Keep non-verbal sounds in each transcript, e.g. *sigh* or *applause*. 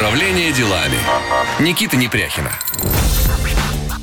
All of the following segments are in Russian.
Управление делами. Никита Непряхина.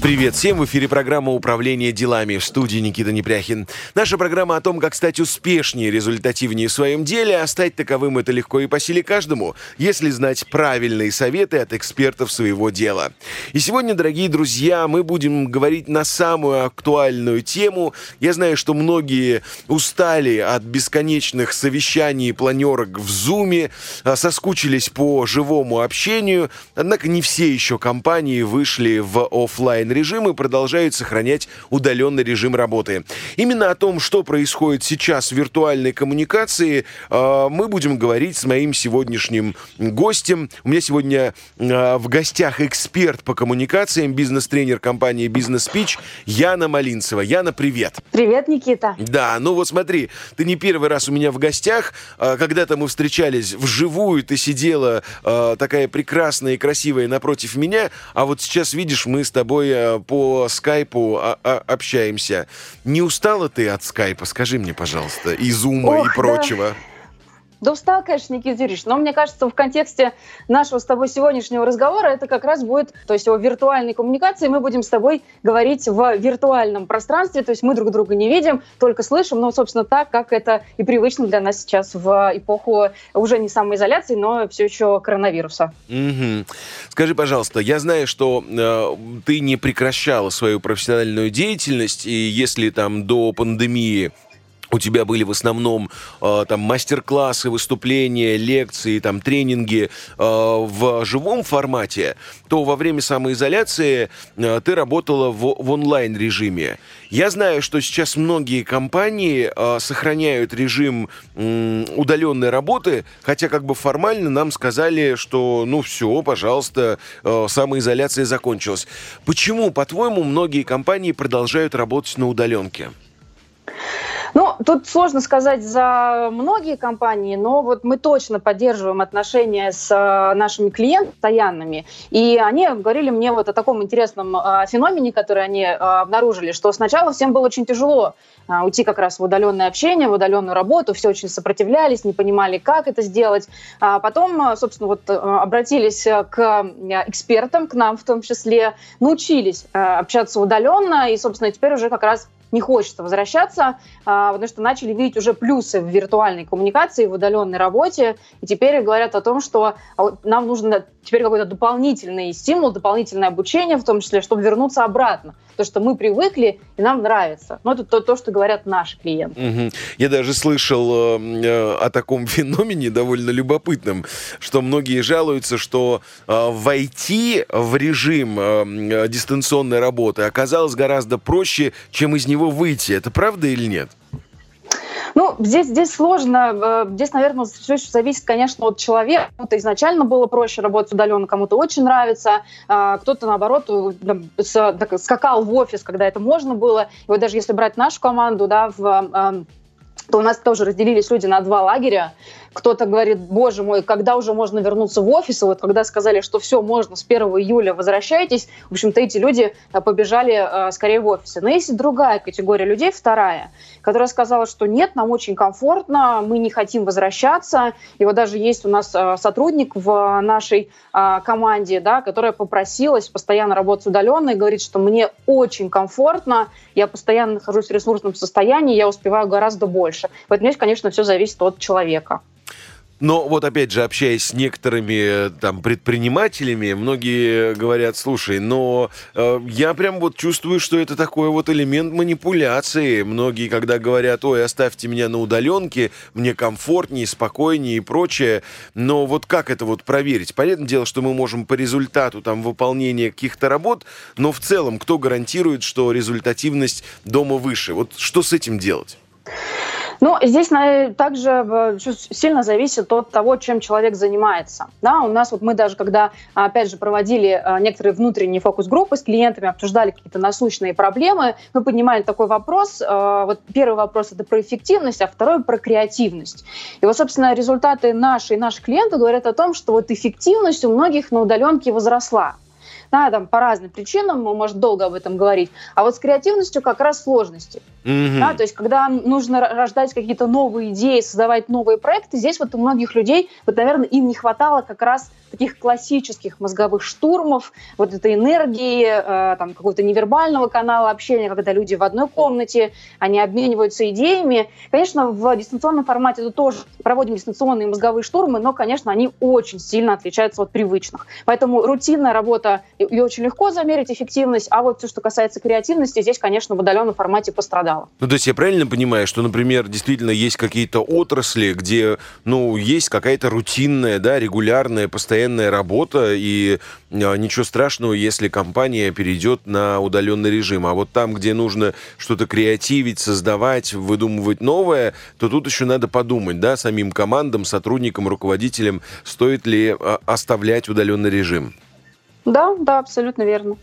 Привет всем! В эфире программа «Управление делами» в студии Никита Непряхин. Наша программа о том, как стать успешнее, результативнее в своем деле, а стать таковым это легко и по силе каждому, если знать правильные советы от экспертов своего дела. И сегодня, дорогие друзья, мы будем говорить на самую актуальную тему. Я знаю, что многие устали от бесконечных совещаний и планерок в Зуме, а, соскучились по живому общению, однако не все еще компании вышли в офлайн онлайн-режим и продолжают сохранять удаленный режим работы. Именно о том, что происходит сейчас в виртуальной коммуникации, э, мы будем говорить с моим сегодняшним гостем. У меня сегодня э, в гостях эксперт по коммуникациям, бизнес-тренер компании Business Speech Яна Малинцева. Яна, привет. Привет, Никита. Да, ну вот смотри, ты не первый раз у меня в гостях. Э, когда-то мы встречались вживую, ты сидела такая прекрасная и красивая напротив меня, а вот сейчас, видишь, мы с тобой по скайпу а, а, общаемся. Не устала ты от скайпа? Скажи мне, пожалуйста, и зума, Ох, и прочего. Да. Да устал, конечно, Никита Юрьевич, но мне кажется, в контексте нашего с тобой сегодняшнего разговора это как раз будет, то есть о виртуальной коммуникации, мы будем с тобой говорить в виртуальном пространстве, то есть мы друг друга не видим, только слышим, но, собственно, так, как это и привычно для нас сейчас в эпоху уже не самоизоляции, но все еще коронавируса. Угу. Скажи, пожалуйста, я знаю, что э, ты не прекращала свою профессиональную деятельность, и если там до пандемии у тебя были в основном э, там мастер-классы, выступления, лекции, там тренинги э, в живом формате, то во время самоизоляции э, ты работала в, в онлайн режиме. Я знаю, что сейчас многие компании э, сохраняют режим э, удаленной работы, хотя как бы формально нам сказали, что ну все, пожалуйста, э, самоизоляция закончилась. Почему, по-твоему, многие компании продолжают работать на удаленке? Тут сложно сказать за многие компании, но вот мы точно поддерживаем отношения с э, нашими клиентами постоянными. И они говорили мне вот о таком интересном э, феномене, который они э, обнаружили, что сначала всем было очень тяжело уйти как раз в удаленное общение, в удаленную работу, все очень сопротивлялись, не понимали, как это сделать. А потом, собственно, вот обратились к экспертам, к нам в том числе, научились общаться удаленно, и, собственно, теперь уже как раз не хочется возвращаться, а, потому что начали видеть уже плюсы в виртуальной коммуникации, в удаленной работе, и теперь говорят о том, что а, нам нужно теперь какой-то дополнительный стимул, дополнительное обучение, в том числе, чтобы вернуться обратно. То, что мы привыкли, и нам нравится. Но это то, то что говорят наши клиенты. Угу. Я даже слышал э, э, о таком *laughs* феномене довольно любопытном, что многие жалуются, что э, войти в режим э, э, дистанционной работы оказалось гораздо проще, чем из него выйти. Это правда или нет? Ну, здесь, здесь сложно. Э, здесь, наверное, все еще зависит, конечно, от человека. Кому-то изначально было проще работать удаленно, кому-то очень нравится. А, кто-то, наоборот, э, скакал в офис, когда это можно было. И вот даже если брать нашу команду, да, в э, то у нас тоже разделились люди на два лагеря. Кто-то говорит, боже мой, когда уже можно вернуться в офис? И вот когда сказали, что все, можно с 1 июля возвращайтесь, в общем-то, эти люди э, побежали э, скорее в офисы. Но есть другая категория людей, вторая, которая сказала, что нет, нам очень комфортно, мы не хотим возвращаться. И вот даже есть у нас э, сотрудник в нашей э, команде, да, которая попросилась постоянно работать удаленно и говорит, что мне очень комфортно, я постоянно нахожусь в ресурсном состоянии, я успеваю гораздо больше. Поэтому здесь, конечно, все зависит от человека. Но вот опять же, общаясь с некоторыми там предпринимателями, многие говорят, слушай, но э, я прям вот чувствую, что это такой вот элемент манипуляции. Многие, когда говорят, ой, оставьте меня на удаленке, мне комфортнее, спокойнее и прочее. Но вот как это вот проверить? Понятное дело, что мы можем по результату там выполнения каких-то работ, но в целом кто гарантирует, что результативность дома выше? Вот что с этим делать? Ну, здесь также э, сильно зависит от того, чем человек занимается. Да, у нас вот мы даже, когда, опять же, проводили э, некоторые внутренние фокус-группы с клиентами, обсуждали какие-то насущные проблемы, мы поднимали такой вопрос. Э, вот первый вопрос – это про эффективность, а второй – про креативность. И вот, собственно, результаты наши и наших клиентов говорят о том, что вот эффективность у многих на удаленке возросла да, там по разным причинам, мы можем долго об этом говорить, а вот с креативностью как раз сложности. Mm-hmm. Да, то есть, когда нужно рождать какие-то новые идеи, создавать новые проекты, здесь вот у многих людей, вот, наверное, им не хватало как раз таких классических мозговых штурмов, вот этой энергии, э, там, какого-то невербального канала общения, когда люди в одной комнате, они обмениваются идеями. Конечно, в дистанционном формате это тоже проводим дистанционные мозговые штурмы, но, конечно, они очень сильно отличаются от привычных. Поэтому рутинная работа, ее очень легко замерить эффективность, а вот все, что касается креативности, здесь, конечно, в удаленном формате пострадало. Ну, то есть я правильно понимаю, что, например, действительно есть какие-то отрасли, где, ну, есть какая-то рутинная, да, регулярная, постоянная работа, и а, ничего страшного, если компания перейдет на удаленный режим. А вот там, где нужно что-то креативить, создавать, выдумывать новое, то тут еще надо подумать, да, самим командам, сотрудникам, руководителям, стоит ли а, оставлять удаленный режим. Да, да, абсолютно верно.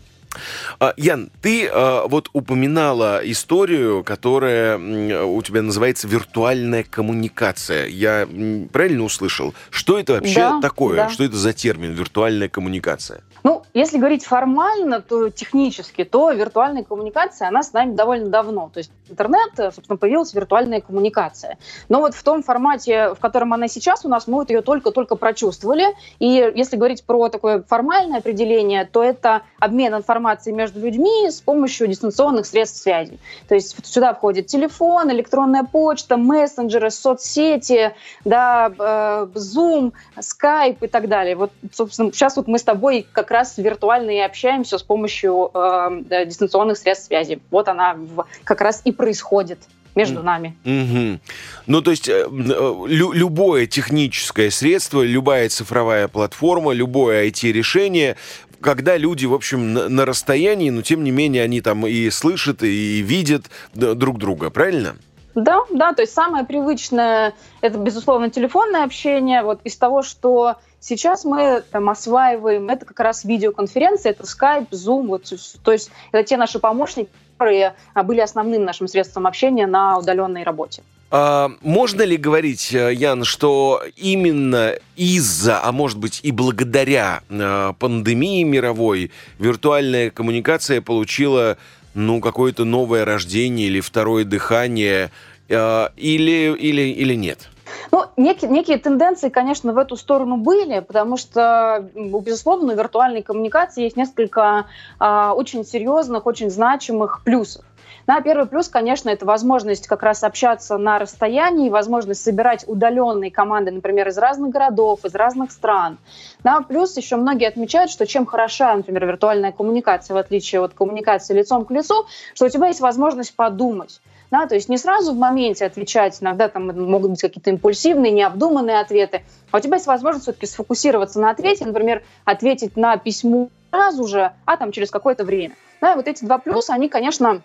А, Ян, ты а, вот упоминала историю, которая у тебя называется виртуальная коммуникация. Я правильно услышал? Что это вообще да, такое? Да. Что это за термин виртуальная коммуникация? Ну, если говорить формально, то технически, то виртуальная коммуникация, она с нами довольно давно. То есть интернет, собственно, появилась виртуальная коммуникация. Но вот в том формате, в котором она сейчас у нас, мы вот ее только-только прочувствовали. И если говорить про такое формальное определение, то это обмен информацией между людьми с помощью дистанционных средств связи. То есть сюда входит телефон, электронная почта, мессенджеры, соцсети, да, э, Zoom, Skype и так далее. Вот, собственно, сейчас вот мы с тобой как раз виртуально и общаемся с помощью э, дистанционных средств связи. Вот она в, как раз и происходит между нами. Mm-hmm. Ну, то есть э, лю- любое техническое средство, любая цифровая платформа, любое IT-решение, когда люди, в общем, на, на расстоянии, но тем не менее они там и слышат, и видят друг друга, правильно? Да, да, то есть самое привычное это, безусловно, телефонное общение. Вот из того, что сейчас мы там осваиваем, это как раз видеоконференции, это Skype, Zoom, вот, то есть это те наши помощники, которые а, были основным нашим средством общения на удаленной работе. А, можно ли говорить, э, Ян, что именно из-за, а может быть и благодаря э, пандемии мировой виртуальная коммуникация получила ну, какое-то новое рождение или второе дыхание, э, или, или, или нет? Ну, некие, некие тенденции, конечно, в эту сторону были, потому что, безусловно, у виртуальной коммуникации есть несколько э, очень серьезных, очень значимых плюсов. Да, первый плюс, конечно, это возможность как раз общаться на расстоянии, возможность собирать удаленные команды, например, из разных городов, из разных стран. Да, плюс еще многие отмечают, что чем хороша, например, виртуальная коммуникация, в отличие от коммуникации лицом к лицу, что у тебя есть возможность подумать. Да, то есть не сразу в моменте отвечать, иногда там могут быть какие-то импульсивные, необдуманные ответы, а у тебя есть возможность все-таки сфокусироваться на ответе, например, ответить на письмо сразу же, а там через какое-то время. Да, вот эти два плюса, они, конечно,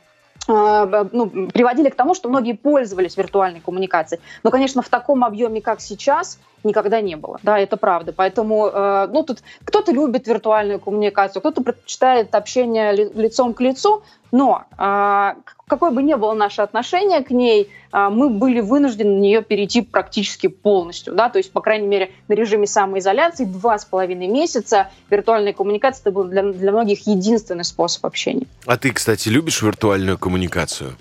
ну, приводили к тому, что многие пользовались виртуальной коммуникацией. Но, конечно, в таком объеме, как сейчас, никогда не было. Да, это правда. Поэтому, э, ну, тут кто-то любит виртуальную коммуникацию, кто-то предпочитает общение лицом к лицу, но э, какое бы ни было наше отношение к ней, э, мы были вынуждены на нее перейти практически полностью. Да? То есть, по крайней мере, на режиме самоизоляции два с половиной месяца виртуальная коммуникация это был для, для многих единственный способ общения. А ты, кстати, любишь виртуальную коммуникацию?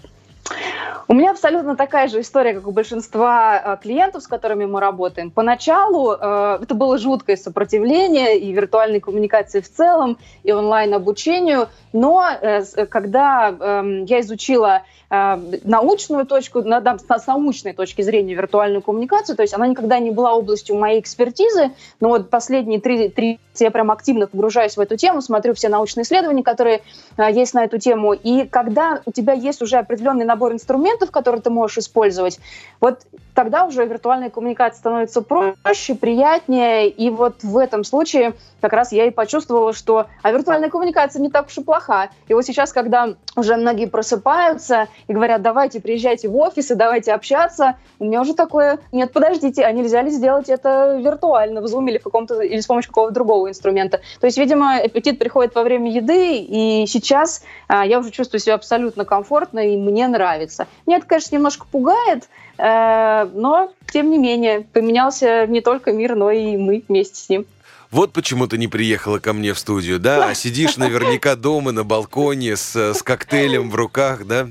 У меня абсолютно такая же история, как у большинства э, клиентов, с которыми мы работаем. Поначалу э, это было жуткое сопротивление и виртуальной коммуникации в целом, и онлайн-обучению. Но э, когда э, я изучила э, научную точку, на, да, с научной точки зрения виртуальную коммуникацию, то есть она никогда не была областью моей экспертизы, но вот последние три, три я прям активно погружаюсь в эту тему, смотрю все научные исследования, которые э, есть на эту тему. И когда у тебя есть уже определенный набор инструментов, которые ты можешь использовать, вот тогда уже виртуальная коммуникация становится проще, приятнее. И вот в этом случае как раз я и почувствовала, что а виртуальная коммуникация не так уж и плоха. И вот сейчас, когда уже многие просыпаются и говорят, давайте приезжайте в офис и давайте общаться, у меня уже такое, нет, подождите, а нельзя ли сделать это виртуально, в Zoom или, в каком-то, или с помощью какого-то другого инструмента. То есть, видимо, аппетит приходит во время еды, и сейчас а, я уже чувствую себя абсолютно комфортно, и мне нравится. Меня это, конечно, немножко пугает, э, но, тем не менее, поменялся не только мир, но и мы вместе с ним. Вот почему ты не приехала ко мне в студию, да? А сидишь наверняка дома на балконе с, с коктейлем в руках, да?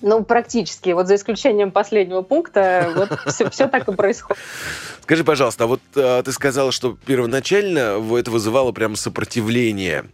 Ну, практически. Вот за исключением последнего пункта, вот все, все так и происходит. Скажи, пожалуйста, а вот а, ты сказала, что первоначально это вызывало прям сопротивление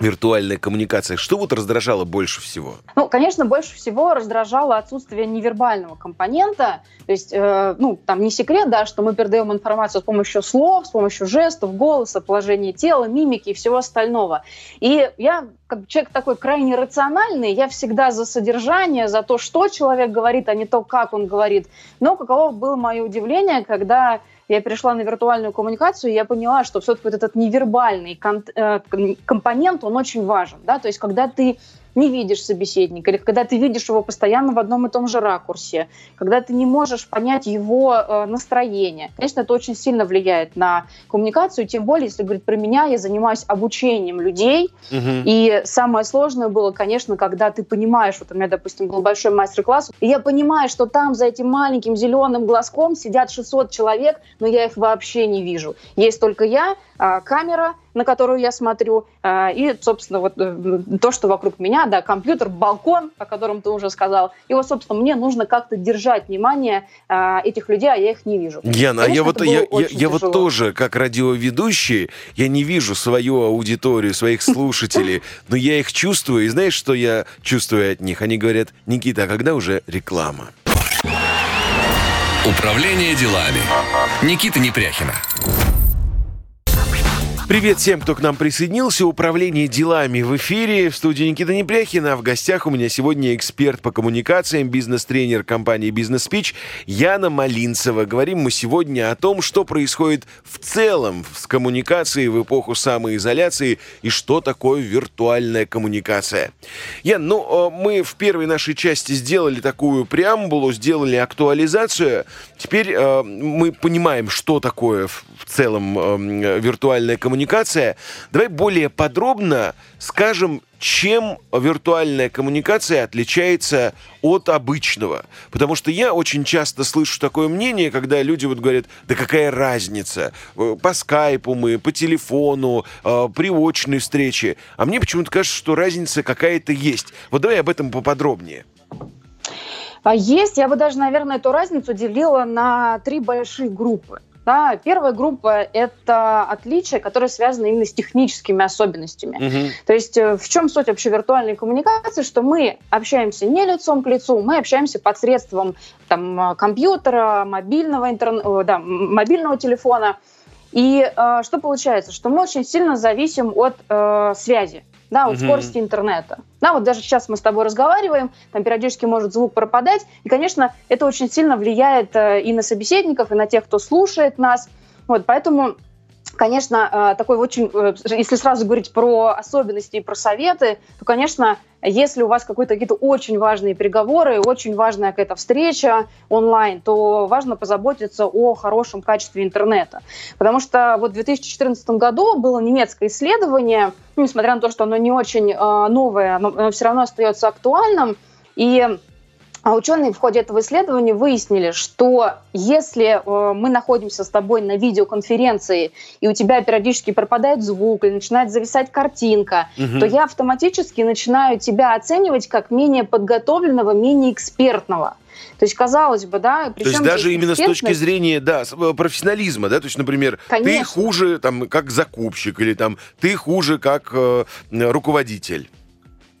виртуальная коммуникация. Что вот раздражало больше всего? Ну, конечно, больше всего раздражало отсутствие невербального компонента. То есть, э, ну, там не секрет, да, что мы передаем информацию с помощью слов, с помощью жестов, голоса, положения тела, мимики и всего остального. И я, как человек такой крайне рациональный, я всегда за содержание, за то, что человек говорит, а не то, как он говорит. Но каково было мое удивление, когда я перешла на виртуальную коммуникацию, и я поняла, что все-таки вот этот невербальный э, компонент, он очень важен, да, то есть когда ты не видишь собеседника, или когда ты видишь его постоянно в одном и том же ракурсе, когда ты не можешь понять его э, настроение. Конечно, это очень сильно влияет на коммуникацию, тем более, если говорить про меня, я занимаюсь обучением людей, угу. и самое сложное было, конечно, когда ты понимаешь, вот у меня, допустим, был большой мастер-класс, и я понимаю, что там за этим маленьким зеленым глазком сидят 600 человек, но я их вообще не вижу. Есть только я, камера, на которую я смотрю, а, и, собственно, вот э, то, что вокруг меня, да, компьютер, балкон, о котором ты уже сказал. И вот, собственно, мне нужно как-то держать внимание а, этих людей, а я их не вижу. Яна, Конечно, я вот я, я, я вот тоже, как радиоведущий, я не вижу свою аудиторию, своих слушателей, *laughs* но я их чувствую, и знаешь, что я чувствую от них? Они говорят, Никита, а когда уже реклама? Управление делами. Никита Непряхина. Привет всем, кто к нам присоединился. Управление делами в эфире. В студии Никита Непряхина. В гостях у меня сегодня эксперт по коммуникациям, бизнес-тренер компании «Бизнес Спич» Яна Малинцева. Говорим мы сегодня о том, что происходит в целом с коммуникацией в эпоху самоизоляции и что такое виртуальная коммуникация. Ян, ну, мы в первой нашей части сделали такую преамбулу, сделали актуализацию. Теперь э, мы понимаем, что такое в целом э, виртуальная коммуникация коммуникация. Давай более подробно скажем, чем виртуальная коммуникация отличается от обычного. Потому что я очень часто слышу такое мнение, когда люди вот говорят, да какая разница, по скайпу мы, по телефону, э, при очной встрече. А мне почему-то кажется, что разница какая-то есть. Вот давай об этом поподробнее. А есть, я бы даже, наверное, эту разницу делила на три большие группы. Да, первая группа – это отличия, которые связаны именно с техническими особенностями. Угу. То есть э, в чем суть вообще виртуальной коммуникации? Что мы общаемся не лицом к лицу, мы общаемся посредством там, компьютера, мобильного, интерн... да, мобильного телефона. И э, что получается? Что мы очень сильно зависим от э, связи да, вот угу. скорости интернета. Да, вот даже сейчас мы с тобой разговариваем, там периодически может звук пропадать, и, конечно, это очень сильно влияет э, и на собеседников, и на тех, кто слушает нас. Вот, поэтому конечно, э, такой очень, э, если сразу говорить про особенности и про советы, то, конечно, если у вас какие-то очень важные переговоры, очень важная какая-то встреча онлайн, то важно позаботиться о хорошем качестве интернета. Потому что вот в 2014 году было немецкое исследование, ну, несмотря на то, что оно не очень э, новое, но, но все равно остается актуальным, и а ученые в ходе этого исследования выяснили, что если э, мы находимся с тобой на видеоконференции, и у тебя периодически пропадает звук или начинает зависать картинка, угу. то я автоматически начинаю тебя оценивать как менее подготовленного, менее экспертного. То есть, казалось бы, да... То есть даже именно с точки зрения, да, э, профессионализма, да, то есть, например, Конечно. ты хуже там как закупщик или там ты хуже как э, руководитель.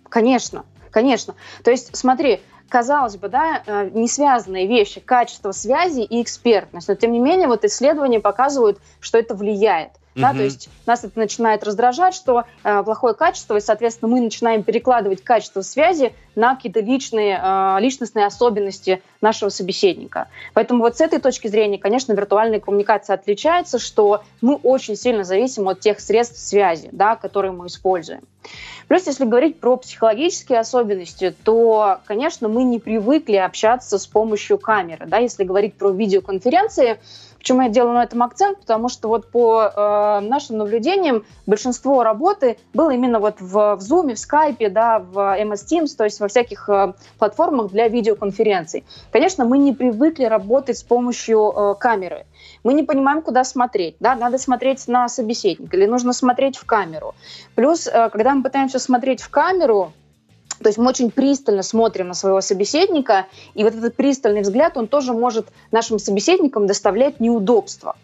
Конечно, конечно. То есть, смотри, казалось бы, да, э, не связанные вещи, качество связи и экспертность. Но тем не менее, вот исследования показывают, что это влияет. Да, то есть нас это начинает раздражать, что э, плохое качество, и, соответственно, мы начинаем перекладывать качество связи на какие-то личные, э, личностные особенности нашего собеседника. Поэтому вот с этой точки зрения, конечно, виртуальная коммуникация отличается, что мы очень сильно зависим от тех средств связи, да, которые мы используем. Плюс, если говорить про психологические особенности, то, конечно, мы не привыкли общаться с помощью камеры. Да? Если говорить про видеоконференции, Почему я делаю на этом акцент? Потому что вот по э, нашим наблюдениям большинство работы было именно вот в, в Zoom, в Skype, да, в MS Teams, то есть во всяких э, платформах для видеоконференций. Конечно, мы не привыкли работать с помощью э, камеры. Мы не понимаем, куда смотреть. Да? Надо смотреть на собеседника или нужно смотреть в камеру. Плюс, э, когда мы пытаемся смотреть в камеру, То есть мы очень пристально смотрим на своего собеседника, и вот этот пристальный взгляд, он тоже может нашим собеседникам доставлять неудобства.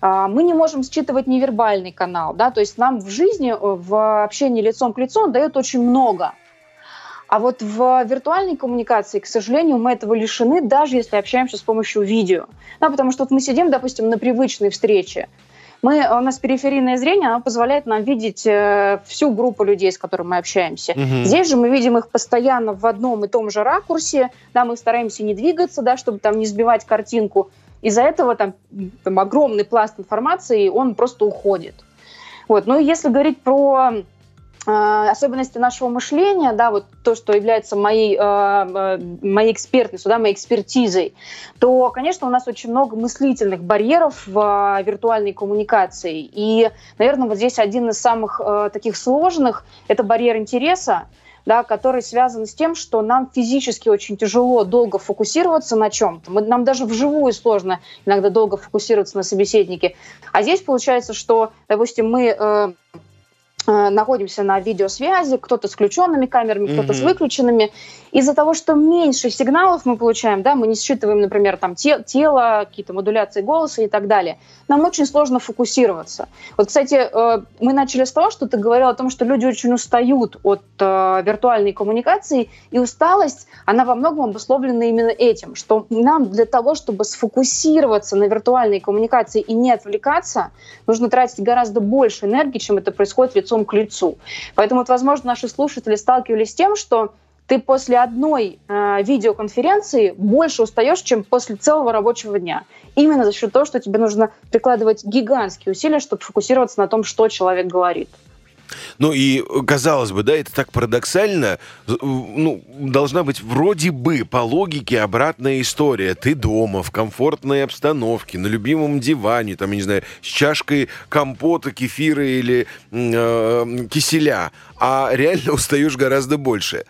А, мы не можем считывать невербальный канал, да, то есть нам в жизни, э, в общении лицом к лицу он дает очень много. А вот в виртуальной коммуникации, к сожалению, мы этого лишены, даже если общаемся с помощью видео. Да, потому что вот мы сидим, допустим, на привычной встрече, мы, у нас периферийное зрение, оно позволяет нам видеть э, всю группу людей, с которыми мы общаемся. Угу. Здесь же мы видим их постоянно в одном и том же ракурсе, да, мы стараемся не двигаться, да, чтобы там не сбивать картинку. Из-за этого там, там огромный пласт информации, он просто уходит. Вот. Ну и если говорить про Э, особенности нашего мышления, да, вот то, что является моей, э, э, моей экспертностью, да, моей экспертизой, то, конечно, у нас очень много мыслительных барьеров в виртуальной коммуникации. И, наверное, вот здесь один из самых таких сложных – это барьер интереса, да, который связан с тем, что нам физически очень тяжело долго фокусироваться на чем-то. Нам даже вживую сложно иногда долго фокусироваться на собеседнике. А здесь получается, что, допустим, мы Э, находимся на видеосвязи, кто-то с включенными камерами, кто-то mm-hmm. с выключенными. Из-за того, что меньше сигналов мы получаем, да, мы не считываем, например, там те, тело, какие-то модуляции голоса и так далее, нам очень сложно фокусироваться. Вот, кстати, э, мы начали с того, что ты говорил о том, что люди очень устают от э, виртуальной коммуникации, и усталость, она во многом обусловлена именно этим, что нам для того, чтобы сфокусироваться на виртуальной коммуникации и не отвлекаться, нужно тратить гораздо больше энергии, чем это происходит лицом к лицу. Поэтому, вот, возможно, наши слушатели сталкивались с тем, что ты после одной э, видеоконференции больше устаешь, чем после целого рабочего дня. Именно за счет того, что тебе нужно прикладывать гигантские усилия, чтобы фокусироваться на том, что человек говорит. Ну и, казалось бы, да, это так парадоксально. Ну, должна быть вроде бы по логике обратная история. Ты дома, в комфортной обстановке, на любимом диване, там, я не знаю, с чашкой компота, кефира или э, киселя. А реально *laughs* устаешь гораздо больше.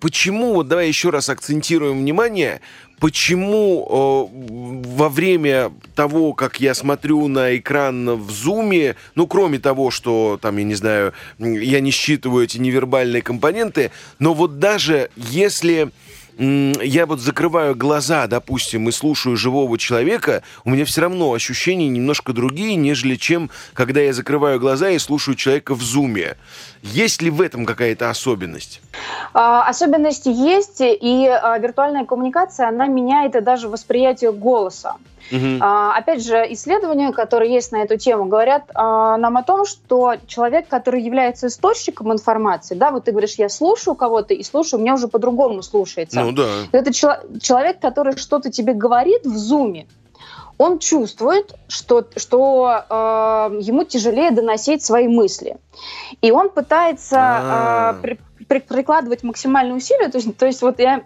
Почему, вот давай еще раз акцентируем внимание, почему во время того, как я смотрю на экран в зуме, ну, кроме того, что там, я не знаю, я не считываю эти невербальные компоненты, но вот даже если я вот закрываю глаза, допустим, и слушаю живого человека, у меня все равно ощущения немножко другие, нежели чем когда я закрываю глаза и слушаю человека в зуме. Есть ли в этом какая-то особенность? А, особенности есть, и а, виртуальная коммуникация, она меняет и даже восприятие голоса. Угу. А, опять же, исследования, которые есть на эту тему, говорят а, нам о том, что человек, который является источником информации, да, вот ты говоришь, я слушаю кого-то и слушаю, меня уже по-другому слушается. Ну да. Это чел- человек, который что-то тебе говорит в зуме, он чувствует, что, что э, ему тяжелее доносить свои мысли. И он пытается э, при, при, прикладывать максимальные усилия. То есть, то есть вот я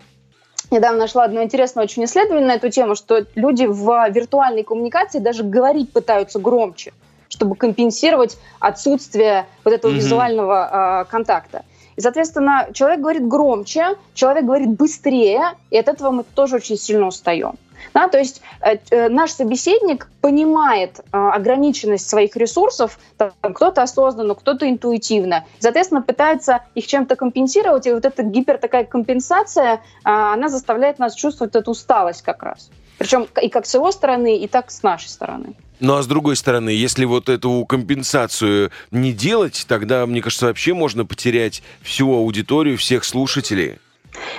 недавно нашла одно интересное очень исследование на эту тему, что люди в виртуальной коммуникации даже говорить пытаются громче, чтобы компенсировать отсутствие вот этого mm-hmm. визуального э, контакта. И, соответственно, человек говорит громче, человек говорит быстрее, и от этого мы тоже очень сильно устаем. Да, то есть э, э, наш собеседник понимает э, ограниченность своих ресурсов, там, кто-то осознанно, кто-то интуитивно, соответственно, пытается их чем-то компенсировать, и вот эта гипер такая компенсация, э, она заставляет нас чувствовать эту усталость как раз. Причем и как с его стороны, и так с нашей стороны. Ну а с другой стороны, если вот эту компенсацию не делать, тогда, мне кажется, вообще можно потерять всю аудиторию, всех слушателей.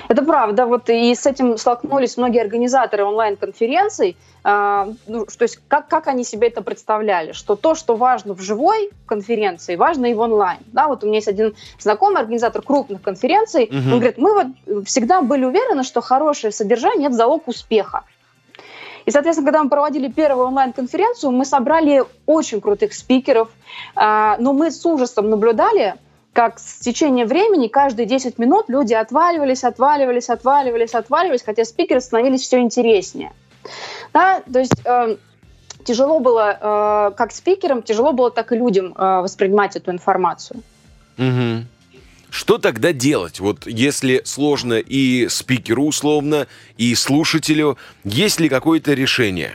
Это правда. Вот и с этим столкнулись многие организаторы онлайн-конференций. Э, ну, то есть как, как они себе это представляли? Что то, что важно в живой конференции, важно и в онлайн. Да, вот у меня есть один знакомый организатор крупных конференций. Угу. Он говорит, мы вот всегда были уверены, что хорошее содержание – это залог успеха. И, соответственно, когда мы проводили первую онлайн-конференцию, мы собрали очень крутых спикеров, э, но мы с ужасом наблюдали, как с течением времени каждые 10 минут люди отваливались, отваливались, отваливались, отваливались, хотя спикеры становились все интереснее. Да, то есть э, тяжело было э, как спикерам, тяжело было так и людям э, воспринимать эту информацию. Угу. Что тогда делать? Вот если сложно и спикеру условно, и слушателю, есть ли какое-то решение?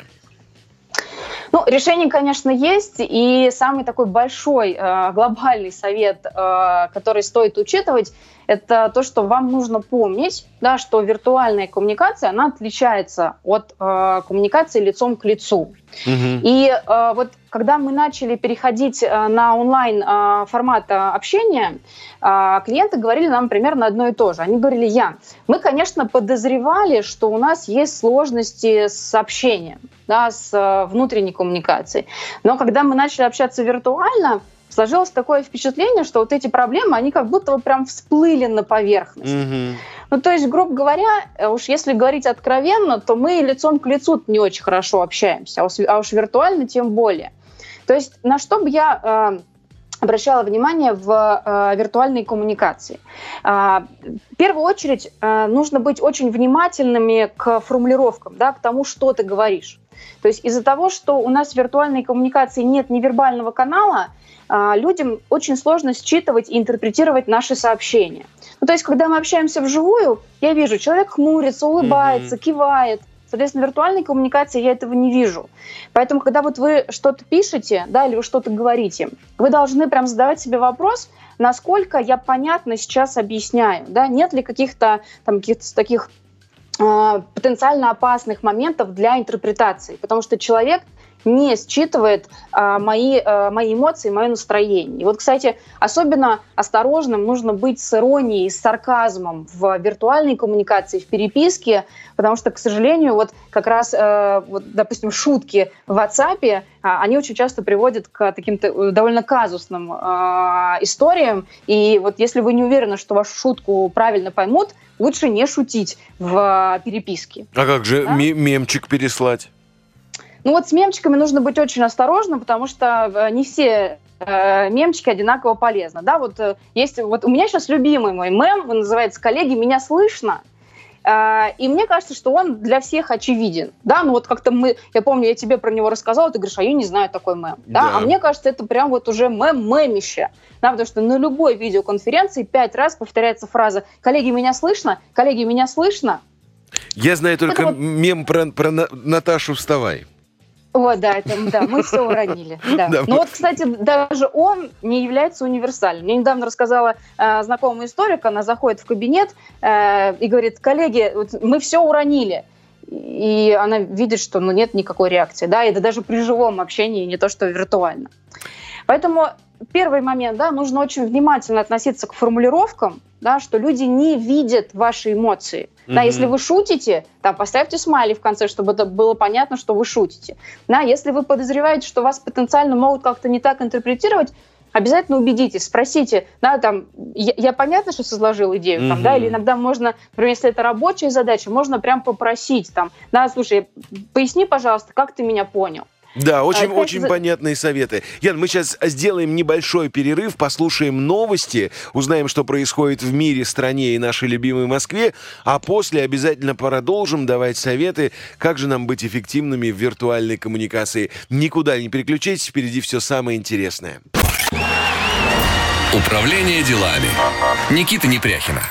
Ну, решение, конечно, есть, и самый такой большой э, глобальный совет, э, который стоит учитывать, это то, что вам нужно помнить, да, что виртуальная коммуникация, она отличается от э, коммуникации лицом к лицу. Угу. И э, вот когда мы начали переходить э, на онлайн э, формат э, общения, э, клиенты говорили нам примерно одно и то же. Они говорили, я, мы, конечно, подозревали, что у нас есть сложности с общением, да, с э, внутренней коммуникацией. Но когда мы начали общаться виртуально, сложилось такое впечатление, что вот эти проблемы, они как будто вот прям всплыли на поверхность. Mm-hmm. Ну, то есть, грубо говоря, э, уж если говорить откровенно, то мы лицом к лицу не очень хорошо общаемся, а уж, а уж виртуально тем более. То есть, на что бы я э, обращала внимание в э, виртуальной коммуникации. Э, в первую очередь э, нужно быть очень внимательными к формулировкам, да, к тому, что ты говоришь. То есть из-за того, что у нас в виртуальной коммуникации нет невербального канала, а, людям очень сложно считывать и интерпретировать наши сообщения. Ну, то есть, когда мы общаемся вживую, я вижу, человек хмурится, улыбается, mm-hmm. кивает. Соответственно, в виртуальной коммуникации я этого не вижу. Поэтому, когда вот вы что-то пишете, да, или вы что-то говорите, вы должны прям задавать себе вопрос, насколько я понятно сейчас объясняю, да, нет ли каких-то там каких-то таких потенциально опасных моментов для интерпретации, потому что человек не считывает а, мои, а, мои эмоции, мое настроение. И вот, кстати, особенно осторожным нужно быть с иронией, с сарказмом в виртуальной коммуникации, в переписке, потому что, к сожалению, вот как раз, а, вот, допустим, шутки в WhatsApp, а, они очень часто приводят к таким э, довольно казусным а, историям. И вот если вы не уверены, что вашу шутку правильно поймут, лучше не шутить в переписке. А как же да? мемчик переслать? Ну вот с мемчиками нужно быть очень осторожным, потому что э, не все э, мемчики одинаково полезны. Да, вот э, есть, вот у меня сейчас любимый мой мем, он называется «Коллеги, меня слышно?». И мне кажется, что он для всех очевиден. Да, ну вот как-то мы, я помню, я тебе про него рассказала, ты говоришь, а я не знаю такой мем. Да, да. а мне кажется, это прям вот уже мем-мемище. Да, потому что на любой видеоконференции пять раз повторяется фраза «Коллеги, меня слышно? Коллеги, меня слышно?» Я знаю только вот... мем про, про Наташу «Вставай». О, да, это, да, мы все уронили. *laughs* Да. Да, ну вот, кстати, даже он не является универсальным. Мне недавно рассказала э, знакомая историк, она заходит в кабинет э, и говорит, коллеги, вот мы все уронили. И она видит, что ну, нет никакой реакции. Да, это даже при живом общении, не то что виртуально. Поэтому первый момент, да, нужно очень внимательно относиться к формулировкам, да, что люди не видят ваши эмоции. Mm-hmm. Да, если вы шутите, там, поставьте смайли в конце, чтобы это было понятно, что вы шутите. Да, если вы подозреваете, что вас потенциально могут как-то не так интерпретировать, обязательно убедитесь, спросите, да, там, я, я понятно, что созложил идею, mm-hmm. там, да, или иногда можно, например, если это рабочая задача, можно прям попросить, там, да, слушай, поясни, пожалуйста, как ты меня понял. Да, очень, а, очень за... понятные советы. Ян, мы сейчас сделаем небольшой перерыв, послушаем новости, узнаем, что происходит в мире, стране и нашей любимой Москве, а после обязательно продолжим давать советы, как же нам быть эффективными в виртуальной коммуникации. Никуда не переключайтесь, впереди все самое интересное. Управление делами. Никита Непряхина.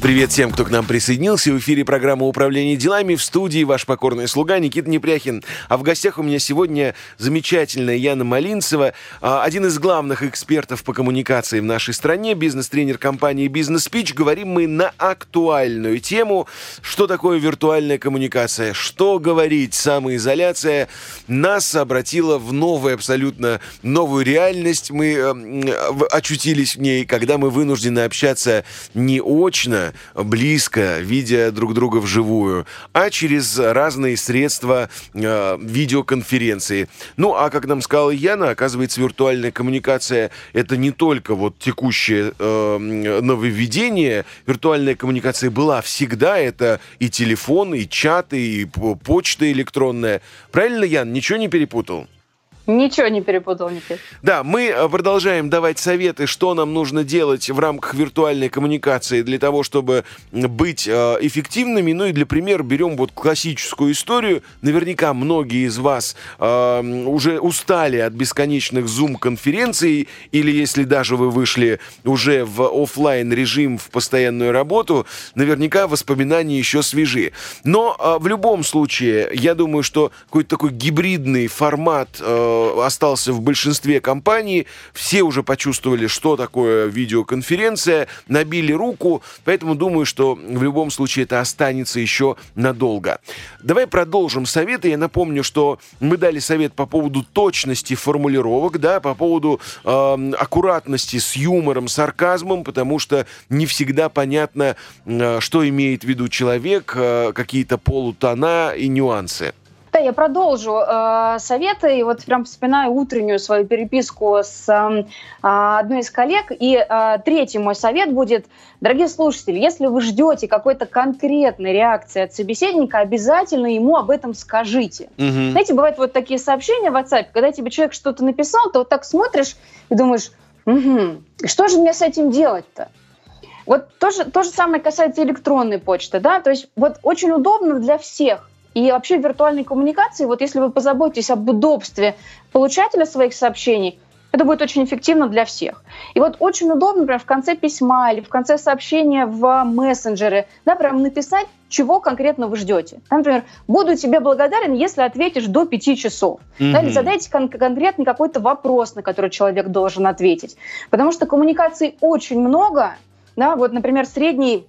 Привет всем, кто к нам присоединился. В эфире программа «Управление делами» в студии ваш покорный слуга Никита Непряхин. А в гостях у меня сегодня замечательная Яна Малинцева, а, один из главных экспертов по коммуникации в нашей стране, бизнес-тренер компании «Бизнес Пич». Говорим мы на актуальную тему, что такое виртуальная коммуникация, что говорить, самоизоляция нас обратила в новую, абсолютно новую реальность. Мы э, очутились в ней, когда мы вынуждены общаться не очно, близко, видя друг друга вживую, а через разные средства э, видеоконференции. Ну, а как нам сказала Яна, оказывается, виртуальная коммуникация это не только вот текущее э, нововведение. Виртуальная коммуникация была всегда. Это и телефон, и чаты, и почта электронная. Правильно, Ян? Ничего не перепутал? Ничего не перепутал, Никит. Да, мы э, продолжаем давать советы, что нам нужно делать в рамках виртуальной коммуникации для того, чтобы быть э, эффективными. Ну и для примера берем вот классическую историю. Наверняка многие из вас э, уже устали от бесконечных зум-конференций, или если даже вы вышли уже в офлайн режим в постоянную работу, наверняка воспоминания еще свежи. Но э, в любом случае, я думаю, что какой-то такой гибридный формат э, э, остался в большинстве компаний. Все уже почувствовали, что такое видеоконференция, набили руку, поэтому думаю, что в любом случае это останется еще надолго. Давай продолжим советы. Я напомню, что мы дали совет по поводу точности формулировок, да, по поводу э, аккуратности с юмором, сарказмом, потому что не всегда понятно, э, что имеет в виду человек, э, какие-то полутона и нюансы. Да, я продолжу э, советы. И вот прям вспоминаю утреннюю свою переписку с э, одной из коллег. И э, третий мой совет будет, дорогие слушатели, если вы ждете какой-то конкретной реакции от собеседника, обязательно ему об этом скажите. Угу. Знаете, бывают вот такие сообщения в WhatsApp, когда тебе человек что-то написал, ты вот так смотришь и думаешь, угу, что же мне с этим делать-то? Вот то же, то же самое касается электронной почты, да, то есть вот очень удобно для всех и вообще в виртуальной коммуникации, вот если вы позаботитесь об удобстве получателя своих сообщений, это будет очень эффективно для всех. И вот очень удобно, например, в конце письма или в конце сообщения в мессенджеры, да, прям написать, чего конкретно вы ждете. Например, буду тебе благодарен, если ответишь до пяти часов. Mm-hmm. Да, или задайте кон- конкретный какой-то вопрос, на который человек должен ответить. Потому что коммуникаций очень много. Да, вот, например, средний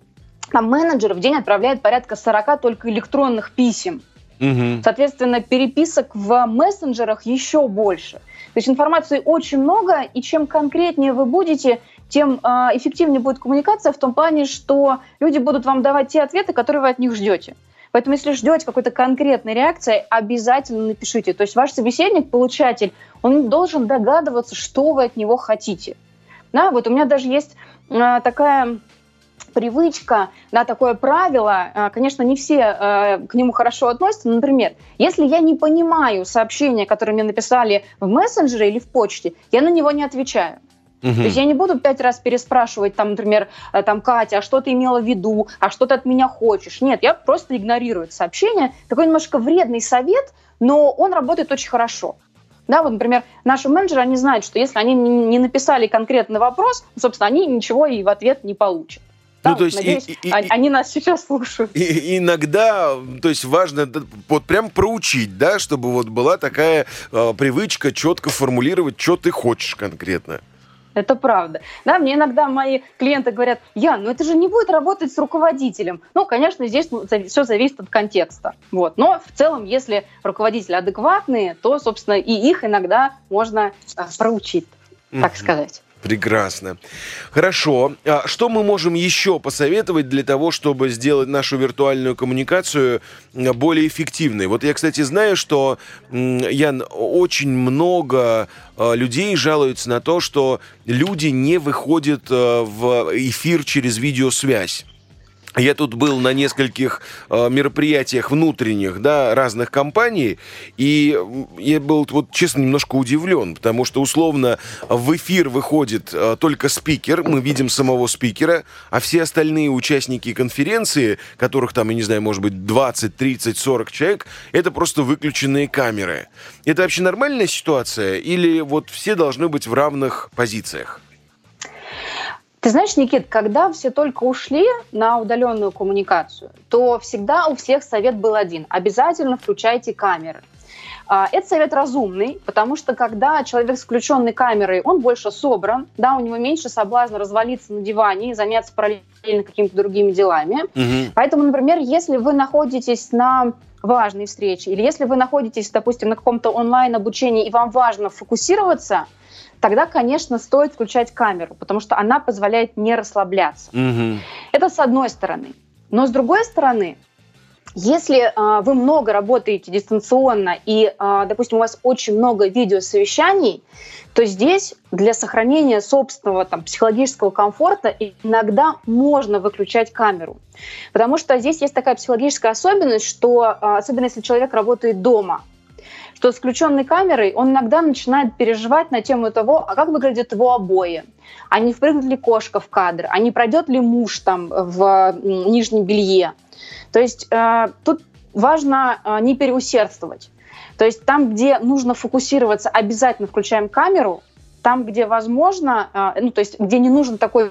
там менеджер в день отправляет порядка 40 только электронных писем. Угу. Соответственно, переписок в мессенджерах еще больше. То есть информации очень много, и чем конкретнее вы будете, тем э, эффективнее будет коммуникация в том плане, что люди будут вам давать те ответы, которые вы от них ждете. Поэтому, если ждете какой-то конкретной реакции, обязательно напишите. То есть ваш собеседник, получатель, он должен догадываться, что вы от него хотите. Да, вот у меня даже есть э, такая привычка, да, такое правило, э, конечно, не все э, к нему хорошо относятся. Например, если я не понимаю сообщение, которое мне написали в мессенджере или в почте, я на него не отвечаю. Угу. То есть я не буду пять раз переспрашивать, там, например, э, там, Катя, а что ты имела в виду, а что ты от меня хочешь. Нет, я просто игнорирую это сообщение. Такой немножко вредный совет, но он работает очень хорошо. Да, вот, например, наши менеджеры, они знают, что если они не написали конкретный вопрос, собственно, они ничего и в ответ не получат. Ну, то есть Надеюсь, и, и, они и, нас сейчас слушают. И, иногда, то есть важно вот прям проучить, да, чтобы вот была такая э, привычка четко формулировать, что ты хочешь конкретно. Это правда. Да, мне иногда мои клиенты говорят, я, ну это же не будет работать с руководителем. Ну, конечно, здесь все зависит от контекста. Вот. Но в целом, если руководители адекватные, то, собственно, и их иногда можно а, проучить, так сказать. Прекрасно. Хорошо. А что мы можем еще посоветовать для того, чтобы сделать нашу виртуальную коммуникацию более эффективной? Вот я, кстати, знаю, что я очень много а, людей жалуются на то, что люди не выходят а, в эфир через видеосвязь. Я тут был на нескольких э, мероприятиях внутренних, да, разных компаний, и я был, вот честно, немножко удивлен, потому что, условно, в эфир выходит э, только спикер, мы видим самого спикера, а все остальные участники конференции, которых там, я не знаю, может быть, 20, 30, 40 человек, это просто выключенные камеры. Это вообще нормальная ситуация или вот все должны быть в равных позициях? Ты знаешь, Никит, когда все только ушли на удаленную коммуникацию, то всегда у всех совет был один. Обязательно включайте камеры. А, этот совет разумный, потому что когда человек с включенной камерой, он больше собран, да, у него меньше соблазна развалиться на диване и заняться параллельно какими-то другими делами. Угу. Поэтому, например, если вы находитесь на важной встрече, или если вы находитесь, допустим, на каком-то онлайн-обучении, и вам важно фокусироваться – тогда, конечно, стоит включать камеру, потому что она позволяет не расслабляться. Угу. Это с одной стороны. Но с другой стороны, если э, вы много работаете дистанционно и, э, допустим, у вас очень много видеосовещаний, то здесь для сохранения собственного там, психологического комфорта иногда можно выключать камеру. Потому что здесь есть такая психологическая особенность, что, э, особенно если человек работает дома, что с включенной камерой он иногда начинает переживать на тему того, а как выглядят его обои, а не впрыгнет ли кошка в кадр, а не пройдет ли муж там в нижнем белье. То есть э, тут важно э, не переусердствовать. То есть там, где нужно фокусироваться, обязательно включаем камеру, там, где возможно, э, ну, то есть где не нужен такой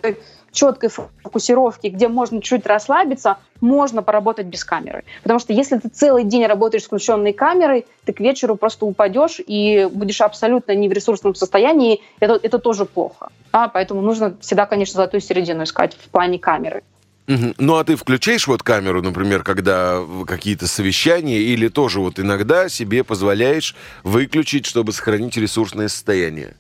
четкой фокусировки, где можно чуть расслабиться, можно поработать без камеры. Потому что если ты целый день работаешь с включенной камерой, ты к вечеру просто упадешь и будешь абсолютно не в ресурсном состоянии. Это, это тоже плохо. А, поэтому нужно всегда, конечно, золотую середину искать в плане камеры. Ну, а ты включаешь вот камеру, например, когда какие-то совещания, или тоже вот иногда себе позволяешь выключить, чтобы сохранить ресурсное состояние?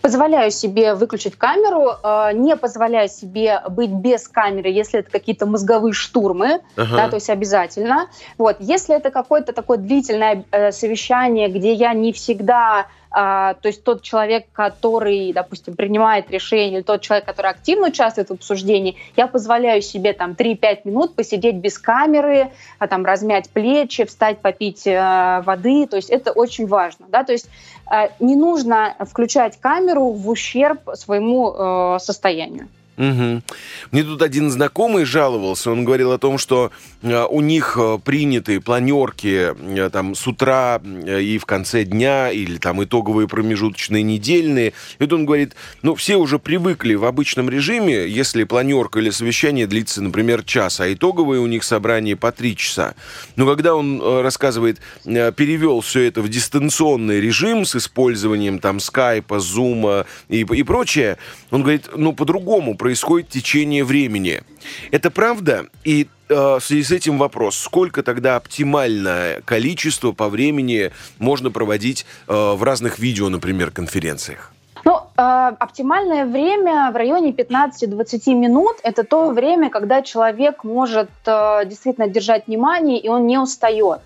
Позволяю себе выключить камеру, э, не позволяю себе быть без камеры, если это какие-то мозговые штурмы, ага. да, то есть обязательно. Вот, если это какое-то такое длительное э, совещание, где я не всегда то есть тот человек, который, допустим, принимает решение, или тот человек, который активно участвует в обсуждении, я позволяю себе там 3-5 минут посидеть без камеры, а, там размять плечи, встать попить э, воды, то есть это очень важно, да, то есть э, не нужно включать камеру в ущерб своему э, состоянию. Угу. Мне тут один знакомый жаловался, он говорил о том, что э, у них э, приняты планерки э, там с утра и в конце дня, или там итоговые промежуточные недельные. И вот он говорит, ну, все уже привыкли в обычном режиме, если планерка или совещание длится, например, час, а итоговые у них собрания по три часа. Но когда он рассказывает, перевел все это в дистанционный режим с использованием там скайпа, зума и, и прочее, он говорит, ну, по-другому происходит течение времени. Это правда? И э, в связи с этим вопрос, сколько тогда оптимальное количество по времени можно проводить э, в разных видео, например, конференциях? Ну, э, оптимальное время в районе 15-20 минут – это то время, когда человек может э, действительно держать внимание, и он не устает.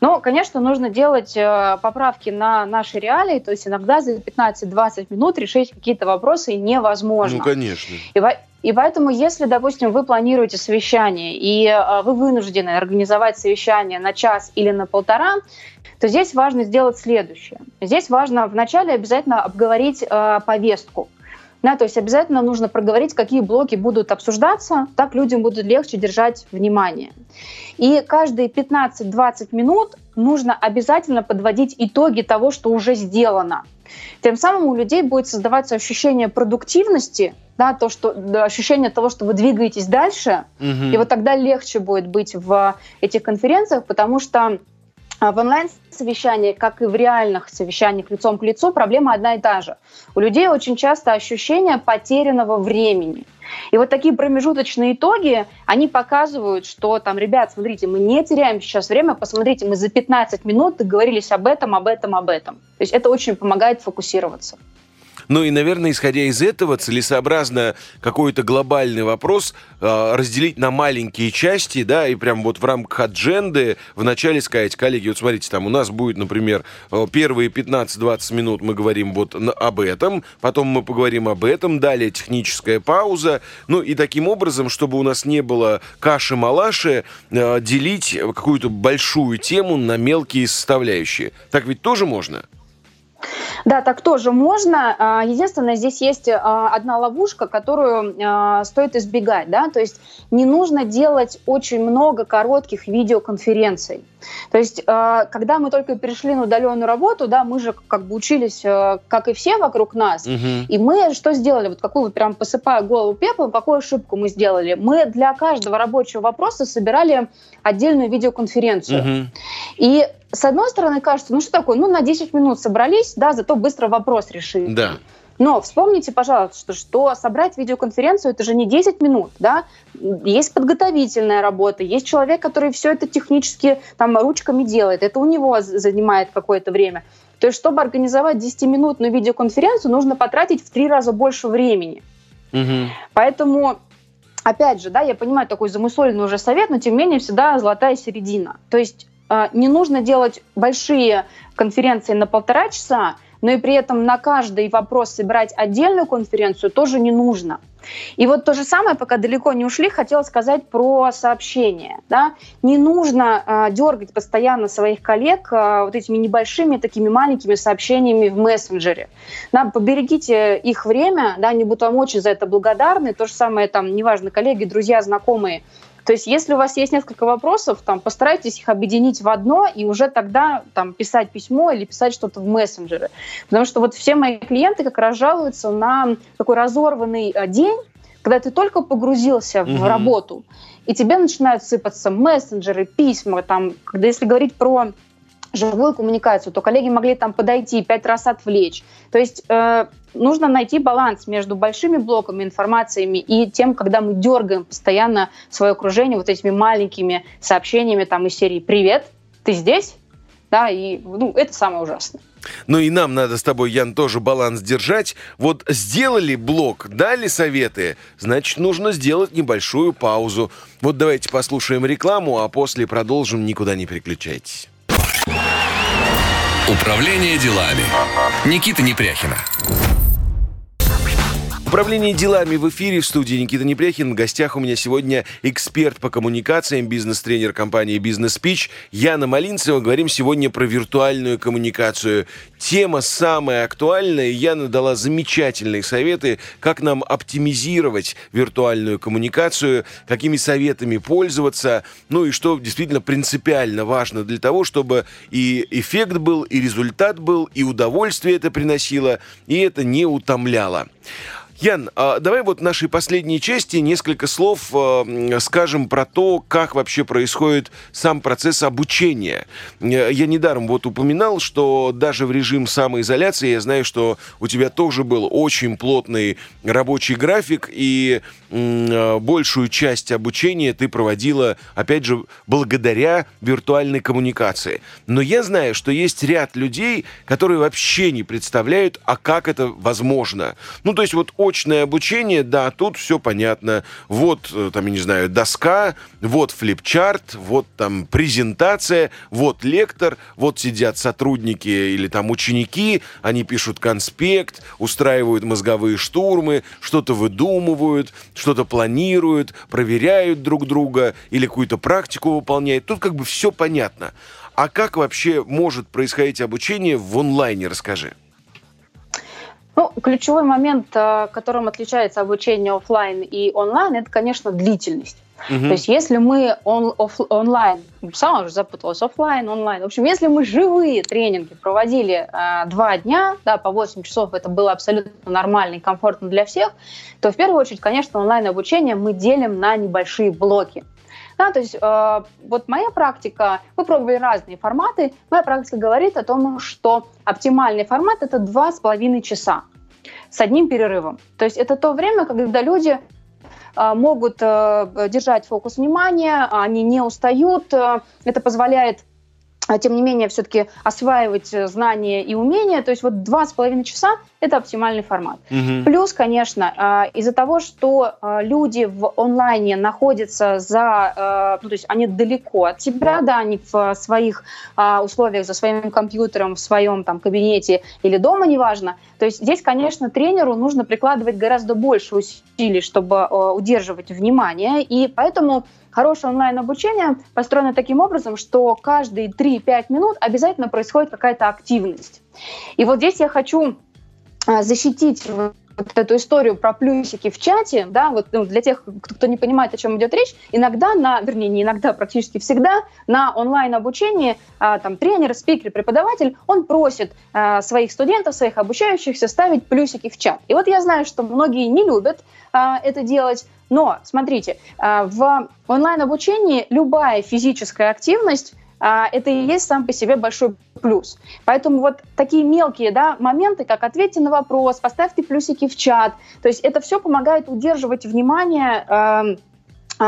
Но, конечно, нужно делать э, поправки на наши реалии, то есть иногда за 15-20 минут решить какие-то вопросы невозможно. Ну, конечно. И, и поэтому, если, допустим, вы планируете совещание, и э, вы вынуждены организовать совещание на час или на полтора, то здесь важно сделать следующее. Здесь важно вначале обязательно обговорить э, повестку. Да, то есть обязательно нужно проговорить, какие блоки будут обсуждаться, так людям будет легче держать внимание. И каждые 15-20 минут нужно обязательно подводить итоги того, что уже сделано. Тем самым у людей будет создаваться ощущение продуктивности, да, то, что, да, ощущение того, что вы двигаетесь дальше, угу. и вот тогда легче будет быть в этих конференциях, потому что в онлайн-совещании, как и в реальных совещаниях лицом к лицу, проблема одна и та же. У людей очень часто ощущение потерянного времени. И вот такие промежуточные итоги, они показывают, что там, ребят, смотрите, мы не теряем сейчас время, посмотрите, мы за 15 минут договорились об этом, об этом, об этом. То есть это очень помогает фокусироваться. Ну и, наверное, исходя из этого, целесообразно какой-то глобальный вопрос э, разделить на маленькие части, да, и прям вот в рамках адженды вначале сказать, коллеги, вот смотрите, там у нас будет, например, э, первые 15-20 минут мы говорим вот об этом, потом мы поговорим об этом, далее техническая пауза, ну и таким образом, чтобы у нас не было каши-малаши, э, делить какую-то большую тему на мелкие составляющие. Так ведь тоже можно? Да, так тоже можно. А, единственное, здесь есть а, одна ловушка, которую а, стоит избегать. Да? То есть не нужно делать очень много коротких видеоконференций. То есть, когда мы только перешли на удаленную работу, да, мы же как бы учились, как и все вокруг нас, угу. и мы что сделали? Вот какую вот прям посыпая голову пеплом, какую ошибку мы сделали? Мы для каждого рабочего вопроса собирали отдельную видеоконференцию. Угу. И с одной стороны, кажется, ну что такое, ну на 10 минут собрались, да, зато быстро вопрос решили. Да. Но вспомните, пожалуйста, что собрать видеоконференцию это же не 10 минут, да? Есть подготовительная работа, есть человек, который все это технически там ручками делает, это у него занимает какое-то время. То есть, чтобы организовать 10-минутную видеоконференцию, нужно потратить в три раза больше времени. Угу. Поэтому опять же, да, я понимаю такой замусоленный уже совет, но тем не менее всегда золотая середина. То есть не нужно делать большие конференции на полтора часа, но и при этом на каждый вопрос собирать отдельную конференцию тоже не нужно. И вот то же самое, пока далеко не ушли, хотела сказать про сообщения. Да? Не нужно э, дергать постоянно своих коллег э, вот этими небольшими такими маленькими сообщениями в мессенджере. Да, поберегите их время, да, они будут вам очень за это благодарны. То же самое, там, неважно, коллеги, друзья, знакомые – То есть, если у вас есть несколько вопросов, там, постарайтесь их объединить в одно и уже тогда там, писать письмо или писать что-то в мессенджеры. Потому что вот все мои клиенты как раз жалуются на такой разорванный э, день, когда ты только погрузился в работу, и тебе начинают сыпаться мессенджеры, письма, там, когда если говорить про живую коммуникацию, то коллеги могли там подойти, пять раз отвлечь. То есть э, нужно найти баланс между большими блоками информациями и тем, когда мы дергаем постоянно свое окружение вот этими маленькими сообщениями там из серии «Привет, ты здесь?» Да, и ну, это самое ужасное. Ну и нам надо с тобой, Ян, тоже баланс держать. Вот сделали блок, дали советы, значит, нужно сделать небольшую паузу. Вот давайте послушаем рекламу, а после продолжим. Никуда не переключайтесь. Управление делами. Никита Непряхина. Управление делами в эфире в студии Никита Непряхин. В гостях у меня сегодня эксперт по коммуникациям, бизнес-тренер компании «Бизнес Спич» Яна Малинцева. Говорим сегодня про виртуальную коммуникацию. Тема самая актуальная. Яна дала замечательные советы, как нам оптимизировать виртуальную коммуникацию, какими советами пользоваться, ну и что действительно принципиально важно для того, чтобы и эффект был, и результат был, и удовольствие это приносило, и это не утомляло. Ян, а давай вот нашей последней части несколько слов э, скажем про то, как вообще происходит сам процесс обучения. Э, я недаром вот упоминал, что даже в режим самоизоляции я знаю, что у тебя тоже был очень плотный рабочий график, и э, большую часть обучения ты проводила, опять же, благодаря виртуальной коммуникации. Но я знаю, что есть ряд людей, которые вообще не представляют, а как это возможно. Ну, то есть вот очное обучение, да, тут все понятно. Вот, э, там, я не знаю, доска, вот флипчарт, вот там презентация, вот лектор, вот сидят сотрудники или там ученики, они пишут конспект, устраивают мозговые штурмы, что-то выдумывают, что-то планируют, проверяют друг друга или какую-то практику выполняют. Тут как бы все понятно. А как вообще может происходить обучение в онлайне, расскажи. Ну, ключевой момент, э, которым отличается обучение офлайн и онлайн, это, конечно, длительность. Угу. То есть если мы он, оф, онлайн, сама уже запуталась, офлайн, онлайн, в общем, если мы живые тренинги проводили э, два дня, да, по 8 часов, это было абсолютно нормально и комфортно для всех, то в первую очередь, конечно, онлайн-обучение мы делим на небольшие блоки. Да, то есть э, вот моя практика, мы пробовали разные форматы, моя практика говорит о том, что оптимальный формат это два с половиной часа с одним перерывом. То есть это то время, когда люди э, могут э, держать фокус внимания, они не устают, э, это позволяет а, тем не менее, все-таки осваивать э, знания и умения. То есть вот два с половиной часа – это оптимальный формат. Угу. Плюс, конечно, а, из-за того, что а, люди в онлайне находятся за, ну, то есть они далеко от тебя, да, они в своих условиях, за своим компьютером, в своем там кабинете или дома, неважно. То есть здесь, конечно, тренеру нужно прикладывать гораздо больше усилий, чтобы удерживать внимание, и поэтому Хорошее онлайн-обучение построено таким образом, что каждые 3-5 минут обязательно происходит какая-то активность. И вот здесь я хочу а, защитить вот эту историю про плюсики в чате, да, вот ну, для тех, кто не понимает, о чем идет речь, иногда на, вернее, не иногда, практически всегда на онлайн-обучении а, там тренер, спикер, преподаватель, он просит а, своих студентов, своих обучающихся ставить плюсики в чат. И вот я знаю, что многие не любят а, это делать, но, смотрите, а, в онлайн-обучении любая физическая активность а, это и есть сам по себе большой плюс. Поэтому вот такие мелкие да, моменты, как ответьте на вопрос, поставьте плюсики в чат, то есть это все помогает удерживать внимание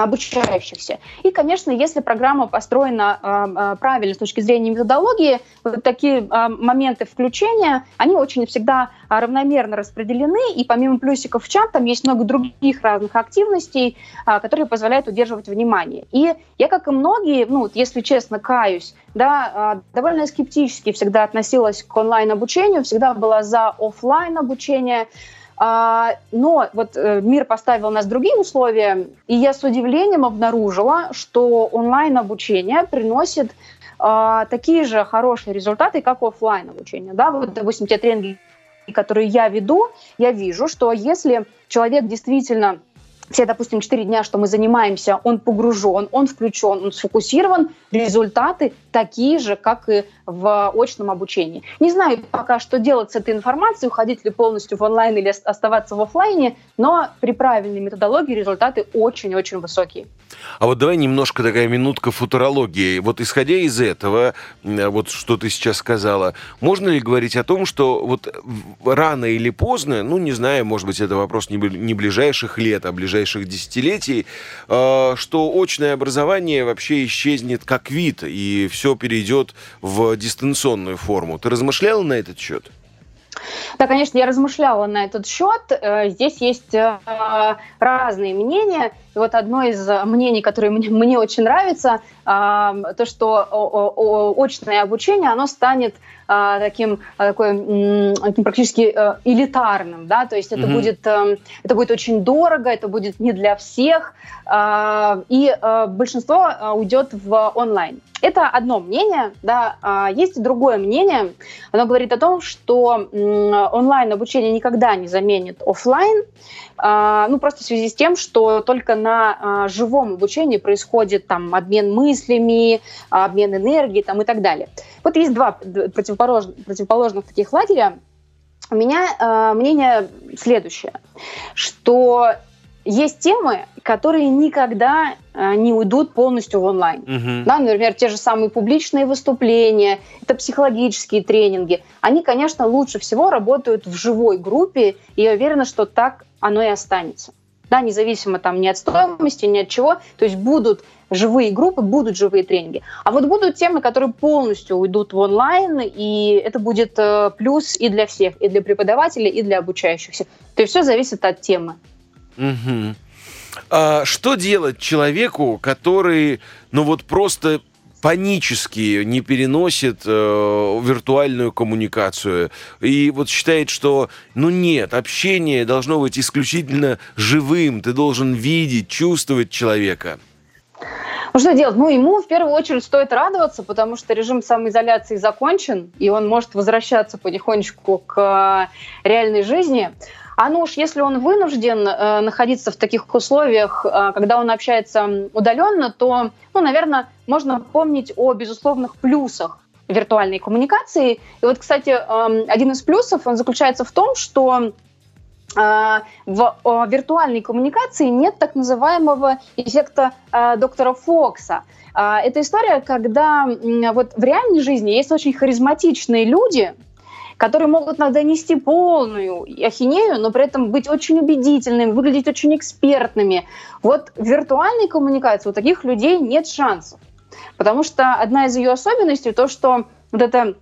обучающихся. И, конечно, если программа построена э, правильно с точки зрения методологии, вот такие э, моменты включения, они очень всегда равномерно распределены, и помимо плюсиков в чат, там есть много других разных активностей, э, которые позволяют удерживать внимание. И я, как и многие, ну, вот, если честно, каюсь, да, довольно скептически всегда относилась к онлайн-обучению, всегда была за офлайн обучение, а, но вот э, мир поставил нас другие условия, и я с удивлением обнаружила, что онлайн-обучение приносит а, такие же хорошие результаты, как офлайн обучение. Да? Вот, допустим, те тренинги, которые я веду, я вижу, что если человек действительно все, допустим, 4 дня, что мы занимаемся, он погружен, он включен, он сфокусирован, результаты такие же, как и в очном обучении. Не знаю пока, что делать с этой информацией, уходить ли полностью в онлайн или оставаться в офлайне, но при правильной методологии результаты очень-очень высокие. А вот давай немножко такая минутка футурологии. Вот исходя из этого, вот что ты сейчас сказала, можно ли говорить о том, что вот рано или поздно, ну не знаю, может быть это вопрос не ближайших лет, а ближайших десятилетий, а, что очное образование вообще исчезнет как вид и все перейдет в дистанционную форму. Ты размышляла на этот счет? Да, конечно, я размышляла на этот счет. Э, здесь есть э, разные мнения. И вот одно из мнений, которое мне, очень нравится, то, что очное обучение, оно станет а, таким, такой, таким практически э, элитарным, да, то есть это, mm-hmm. будет, эм, это будет очень дорого, это будет не для всех, и э, большинство э, уйдет в онлайн. Это одно мнение, да, есть другое мнение. Оно говорит о том, что онлайн обучение никогда не заменит офлайн, ну просто в связи с тем, что только на живом обучении происходит там обмен мыслями, обмен энергией там и так далее. Вот есть два противоположных, противоположных таких лагеря. У меня э, мнение следующее, что есть темы, которые никогда э, не уйдут полностью в онлайн. Uh-huh. Да, например, те же самые публичные выступления, это психологические тренинги. Они, конечно, лучше всего работают в живой группе, и я уверена, что так оно и останется. Да, независимо там ни от стоимости, ни от чего. То есть будут живые группы, будут живые тренинги. А вот будут темы, которые полностью уйдут в онлайн, и это будет э, плюс и для всех, и для преподавателей, и для обучающихся. То есть все зависит от темы. Угу. А что делать человеку, который, ну вот просто панически не переносит э, виртуальную коммуникацию и вот считает, что ну нет, общение должно быть исключительно живым, ты должен видеть, чувствовать человека. Ну что делать? Ну, ему в первую очередь стоит радоваться, потому что режим самоизоляции закончен, и он может возвращаться потихонечку к э, реальной жизни. А ну уж если он вынужден э, находиться в таких условиях, э, когда он общается удаленно, то, ну, наверное, можно помнить о безусловных плюсах виртуальной коммуникации. И вот, кстати, э, один из плюсов, он заключается в том, что а, в виртуальной коммуникации нет так называемого эффекта а, доктора Фокса. А, это история, когда вот в реальной жизни есть очень харизматичные люди, которые могут иногда нести полную ахинею, но при этом быть очень убедительными, выглядеть очень экспертными. Вот в виртуальной коммуникации у таких людей нет шансов. Потому что одна из ее особенностей то, что вот это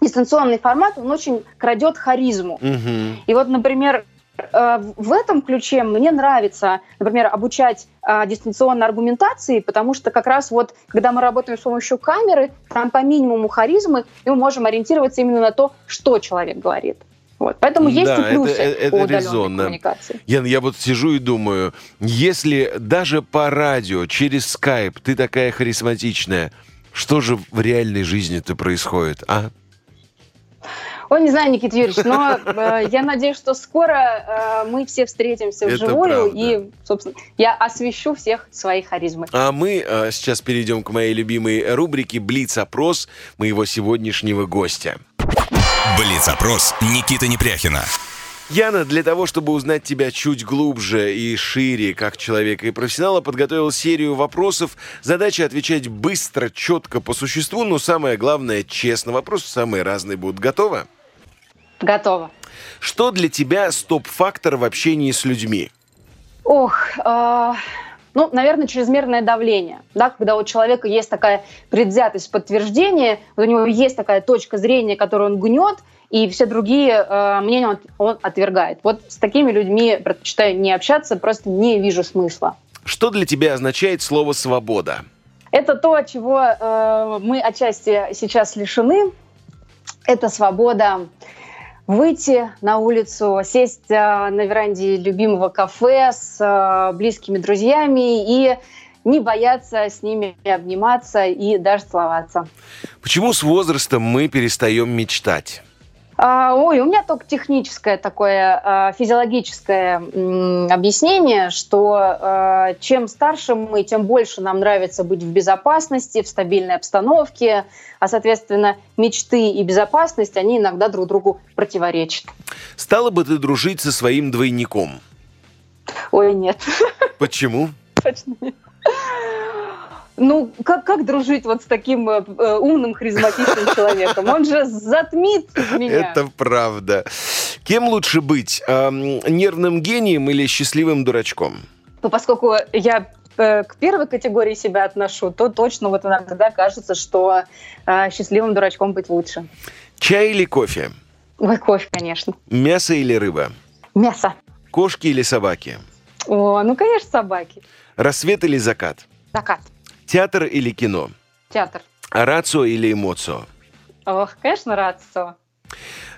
дистанционный формат, он очень крадет харизму. Угу. И вот, например, в этом ключе мне нравится, например, обучать э, дистанционной аргументации, потому что как раз вот, когда мы работаем с помощью камеры, там по минимуму харизмы, и мы можем ориентироваться именно на то, что человек говорит. Вот. Поэтому есть да, и плюсы это, это, это резонно. коммуникации. Ян, я вот сижу и думаю, если даже по радио, через скайп ты такая харизматичная, что же в реальной жизни-то происходит, а? Ой, не знаю, Никита Юрьевич, но э, я надеюсь, что скоро э, мы все встретимся вживую, и, собственно, я освещу всех своей харизмой. А мы э, сейчас перейдем к моей любимой рубрике «Блиц-опрос» моего сегодняшнего гостя. Блиц-опрос Никита Непряхина. Яна, для того, чтобы узнать тебя чуть глубже и шире, как человека и профессионала, подготовил серию вопросов. Задача отвечать быстро, четко, по существу, но самое главное, честно. Вопросы самые разные будут. Готова? Готова. Что для тебя стоп-фактор в общении с людьми? Ох, э, ну, наверное, чрезмерное давление. Да, когда у человека есть такая предвзятость подтверждения, у него есть такая точка зрения, которую он гнет, и все другие э, мнения он, он отвергает. Вот с такими людьми предпочитаю не общаться, просто не вижу смысла. Что для тебя означает слово «свобода»? Это то, чего э, мы отчасти сейчас лишены. Это свобода выйти на улицу, сесть э, на веранде любимого кафе с э, близкими друзьями и не бояться с ними обниматься и даже целоваться. Почему с возрастом мы перестаем мечтать? А, ой, у меня только техническое такое а, физиологическое объяснение, что а, чем старше мы, тем больше нам нравится быть в безопасности, в стабильной обстановке, а, соответственно, мечты и безопасность, они иногда друг другу противоречат. Стала бы ты дружить со своим двойником? Ой, нет. Почему? *laughs* Точно нет. Ну, как, как дружить вот с таким э, э, умным, харизматичным *laughs* человеком? Он же затмит меня. Это правда. Кем лучше быть? Э, нервным гением или счастливым дурачком? Ну, поскольку я э, к первой категории себя отношу, то точно вот иногда кажется, что э, счастливым дурачком быть лучше. Чай или кофе? Ой, кофе, конечно. Мясо или рыба? Мясо. Кошки или собаки? О, ну, конечно, собаки. Рассвет или закат? Закат. Театр или кино? Театр. Рацио или эмоцио? Ох, конечно, рацио.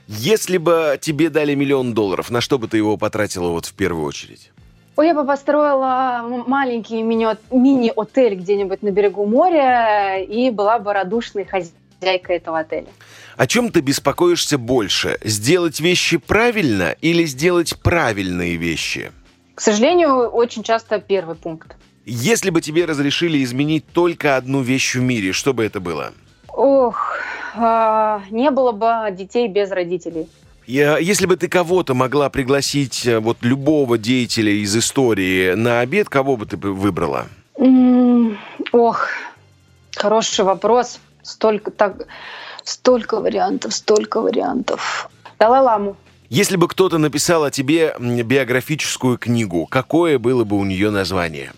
Если бы тебе дали миллион долларов, на что бы ты его потратила вот в первую очередь? Ой, я бы построила маленький мини-отель где-нибудь на берегу моря и была бы радушной хозяйкой этого отеля. О чем ты беспокоишься больше? Сделать вещи правильно или сделать правильные вещи? К сожалению, очень часто первый пункт. Если бы тебе разрешили изменить только одну вещь в мире, что бы это было? Ох, э, не было бы детей без родителей. Я, если бы ты кого-то могла пригласить, э, вот любого деятеля из истории на обед, кого бы ты выбрала? Mm, ох, хороший вопрос. Столько так, столько вариантов, столько вариантов. Далай-ламу. Если бы кто-то написал о тебе биографическую книгу, какое было бы у нее название?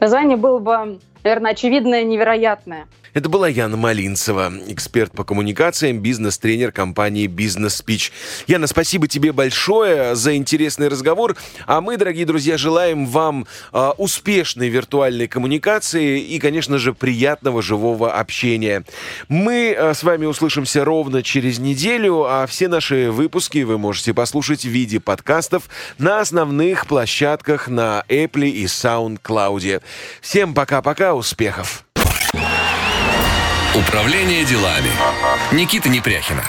Название было бы, наверное, очевидное, невероятное. Это была Яна Малинцева, эксперт по коммуникациям, бизнес-тренер компании «Бизнес Спич». Яна, спасибо тебе большое за интересный разговор. А мы, дорогие друзья, желаем вам э, успешной виртуальной коммуникации и, конечно же, приятного живого общения. Мы э, с вами услышимся ровно через неделю, а все наши выпуски вы можете послушать в виде подкастов на основных площадках на Apple и SoundCloud. Всем пока-пока, успехов! Управление делами. Никита Непряхина.